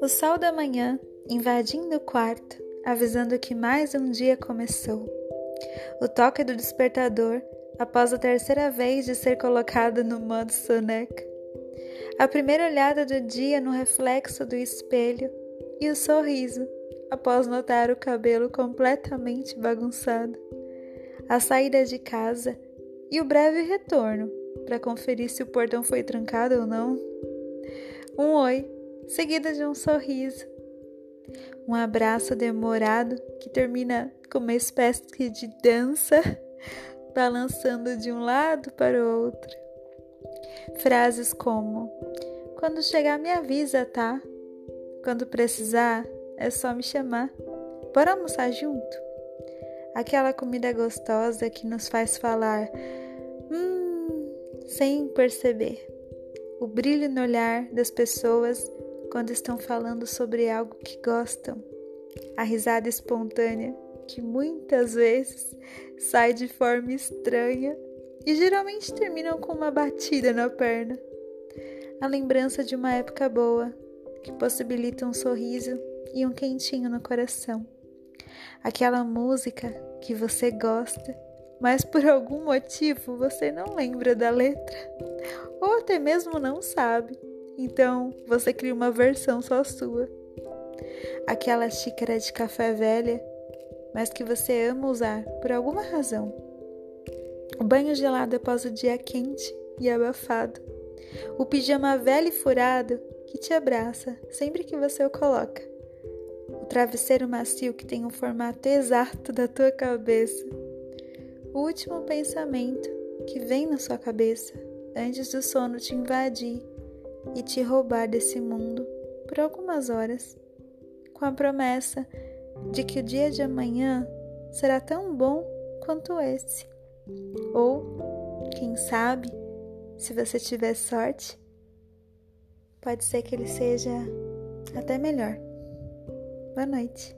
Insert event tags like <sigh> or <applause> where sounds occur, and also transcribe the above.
O sol da manhã invadindo o quarto, avisando que mais um dia começou. O toque do despertador após a terceira vez de ser colocado no modo soneca. A primeira olhada do dia no reflexo do espelho e o sorriso após notar o cabelo completamente bagunçado. A saída de casa e o breve retorno para conferir se o portão foi trancado ou não. Um oi seguida de um sorriso. Um abraço demorado que termina com uma espécie de dança, <laughs> balançando de um lado para o outro. Frases como: Quando chegar, me avisa, tá? Quando precisar, é só me chamar. Bora almoçar junto? Aquela comida gostosa que nos faz falar, hum, sem perceber. O brilho no olhar das pessoas quando estão falando sobre algo que gostam. A risada espontânea, que muitas vezes sai de forma estranha e geralmente terminam com uma batida na perna. A lembrança de uma época boa, que possibilita um sorriso e um quentinho no coração. Aquela música que você gosta, mas por algum motivo você não lembra da letra, ou até mesmo não sabe. Então você cria uma versão só sua. Aquela xícara de café velha, mas que você ama usar por alguma razão. O banho gelado após o dia quente e abafado. O pijama velho e furado que te abraça sempre que você o coloca. O travesseiro macio que tem o formato exato da tua cabeça. O último pensamento que vem na sua cabeça antes do sono te invadir e te roubar desse mundo por algumas horas, com a promessa de que o dia de amanhã será tão bom quanto esse. Ou, quem sabe, se você tiver sorte, pode ser que ele seja até melhor. Boa noite.